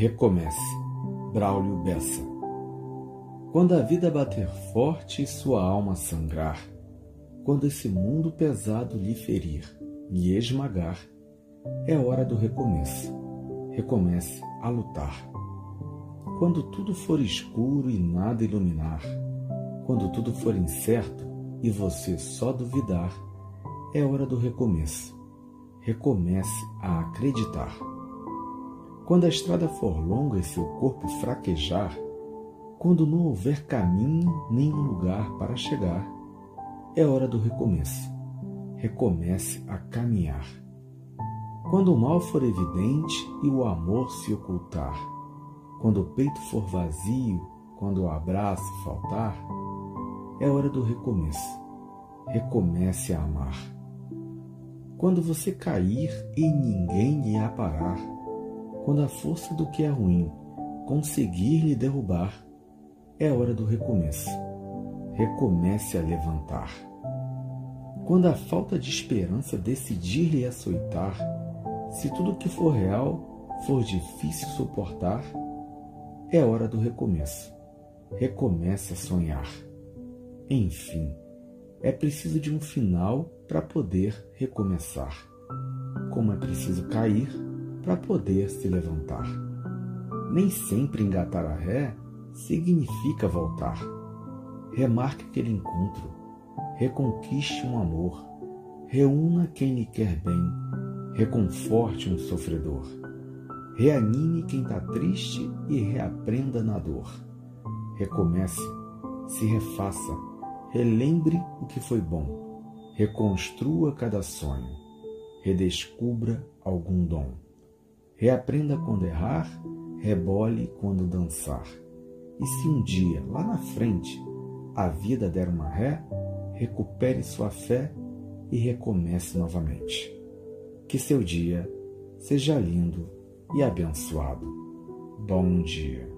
Recomece. Braulio Bessa. Quando a vida bater forte e sua alma sangrar, quando esse mundo pesado lhe ferir, lhe esmagar, é hora do recomeço. Recomece a lutar. Quando tudo for escuro e nada iluminar, quando tudo for incerto e você só duvidar, é hora do recomeço. Recomece a acreditar. Quando a estrada for longa e seu corpo fraquejar, quando não houver caminho nem lugar para chegar, é hora do recomeço. Recomece a caminhar. Quando o mal for evidente e o amor se ocultar, quando o peito for vazio, quando o abraço faltar, é hora do recomeço. Recomece a amar. Quando você cair e ninguém lhe aparar, quando a força do que é ruim conseguir lhe derrubar, é hora do recomeço. Recomece a levantar. Quando a falta de esperança decidir lhe açoitar, se tudo que for real for difícil suportar, é hora do recomeço. Recomece a sonhar. Enfim, é preciso de um final para poder recomeçar. Como é preciso cair para poder se levantar. Nem sempre engatar a ré significa voltar. Remarque aquele encontro, reconquiste um amor, reúna quem lhe quer bem, reconforte um sofredor, reanime quem está triste e reaprenda na dor. Recomece, se refaça, relembre o que foi bom, reconstrua cada sonho, redescubra algum dom. Reaprenda quando errar, rebole quando dançar. E se um dia, lá na frente, a vida der uma ré, recupere sua fé e recomece novamente. Que seu dia seja lindo e abençoado. Bom dia.